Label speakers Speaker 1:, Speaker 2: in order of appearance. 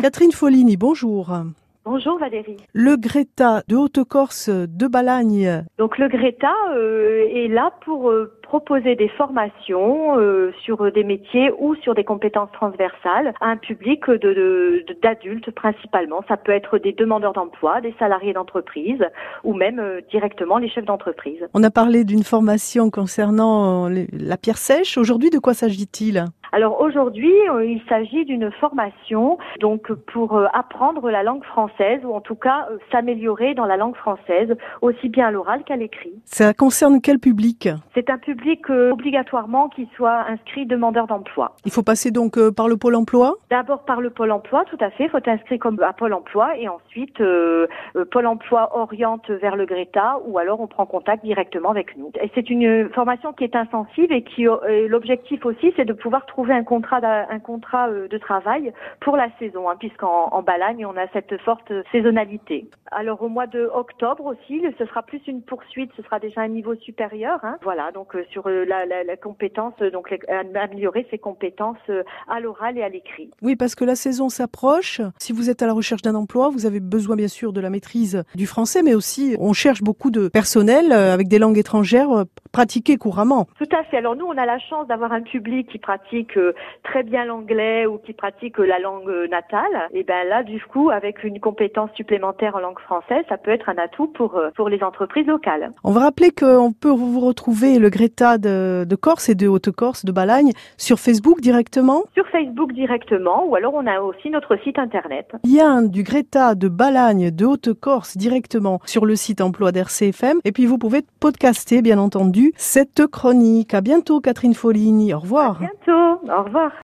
Speaker 1: Catherine Folini, bonjour.
Speaker 2: Bonjour Valérie.
Speaker 1: Le Greta de Haute-Corse de Balagne.
Speaker 2: Donc le Greta euh, est là pour euh, proposer des formations euh, sur des métiers ou sur des compétences transversales à un public de, d'adultes principalement. Ça peut être des demandeurs d'emploi, des salariés d'entreprise ou même directement les chefs d'entreprise.
Speaker 1: On a parlé d'une formation concernant la pierre sèche. Aujourd'hui, de quoi s'agit-il?
Speaker 2: Alors aujourd'hui, euh, il s'agit d'une formation donc pour euh, apprendre la langue française ou en tout cas euh, s'améliorer dans la langue française aussi bien à l'oral qu'à l'écrit.
Speaker 1: Ça concerne quel public?
Speaker 2: C'est un public obligatoirement qui soit inscrit demandeur d'emploi.
Speaker 1: Il faut passer donc par le pôle emploi?
Speaker 2: D'abord par le pôle emploi, tout à fait. Il faut être inscrit comme à pôle emploi et ensuite pôle emploi oriente vers le Greta ou alors on prend contact directement avec nous. Et c'est une formation qui est intensive et qui l'objectif aussi c'est de pouvoir trouver trouver un contrat, un contrat euh, de travail pour la saison, hein, puisqu'en en Balagne, on a cette forte saisonnalité. Alors au mois de octobre aussi, ce sera plus une poursuite, ce sera déjà un niveau supérieur. Hein. Voilà, donc euh, sur euh, la, compétence, donc améliorer ses compétences à l'oral et à l'écrit.
Speaker 1: Oui, parce que la saison s'approche. Si vous êtes à la recherche d'un emploi, vous avez besoin bien sûr de la maîtrise du français, mais aussi on cherche beaucoup de personnel avec des langues étrangères pratiquées couramment.
Speaker 2: Tout à fait. Alors nous, on a la chance d'avoir un public qui pratique très bien l'anglais ou qui pratiquent la langue natale, et ben là, du coup, avec une compétence supplémentaire en langue française, ça peut être un atout pour, euh, pour les entreprises locales.
Speaker 1: On va rappeler qu'on peut vous retrouver le Greta de, de Corse et de Haute-Corse, de Balagne, sur Facebook directement?
Speaker 2: Sur Facebook directement, ou alors on a aussi notre site internet.
Speaker 1: Lien du Greta de Balagne, de Haute-Corse directement sur le site emploi d'RCFM. Et puis vous pouvez podcaster, bien entendu, cette chronique. À bientôt, Catherine Folini. Au revoir.
Speaker 2: À bientôt. Au revoir.